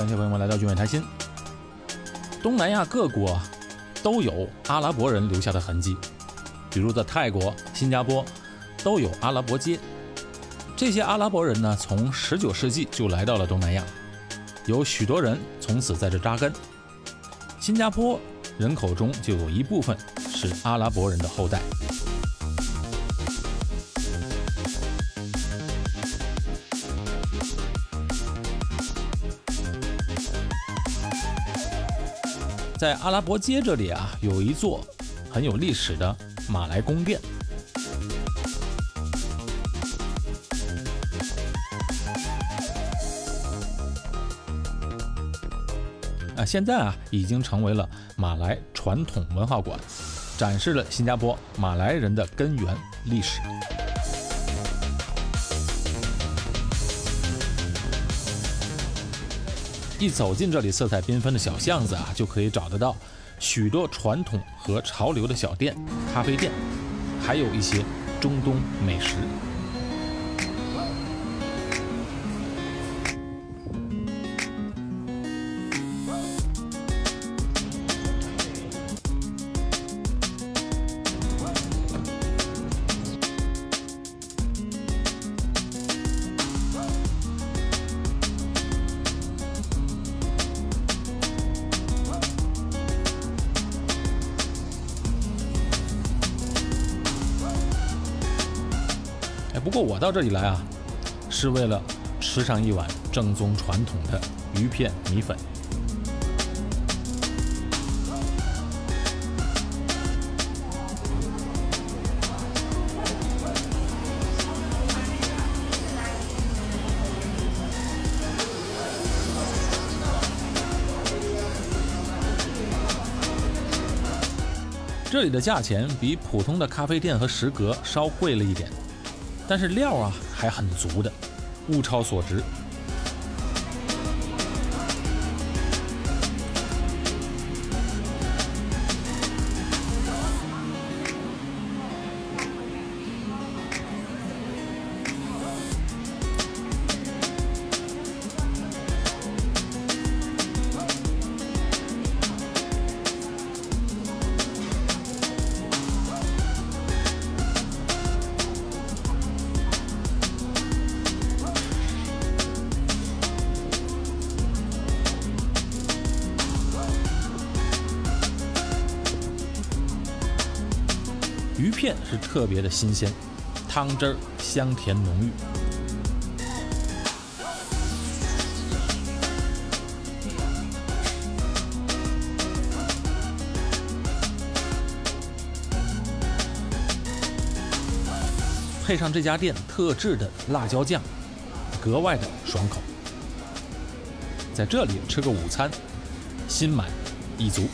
感谢朋友们来到聚美谈心。东南亚各国都有阿拉伯人留下的痕迹，比如在泰国、新加坡都有阿拉伯街。这些阿拉伯人呢，从19世纪就来到了东南亚，有许多人从此在这扎根。新加坡人口中就有一部分是阿拉伯人的后代。在阿拉伯街这里啊，有一座很有历史的马来宫殿。啊，现在啊已经成为了马来传统文化馆，展示了新加坡马来人的根源历史。一走进这里色彩缤纷的小巷子啊，就可以找得到许多传统和潮流的小店、咖啡店，还有一些中东美食。不过我到这里来啊，是为了吃上一碗正宗传统的鱼片米粉。这里的价钱比普通的咖啡店和食阁稍贵了一点，但是料啊还很足的，物超所值。鱼片是特别的新鲜，汤汁儿香甜浓郁。配上这家店特制的辣椒酱，格外的爽口。在这里吃个午餐，心满意足。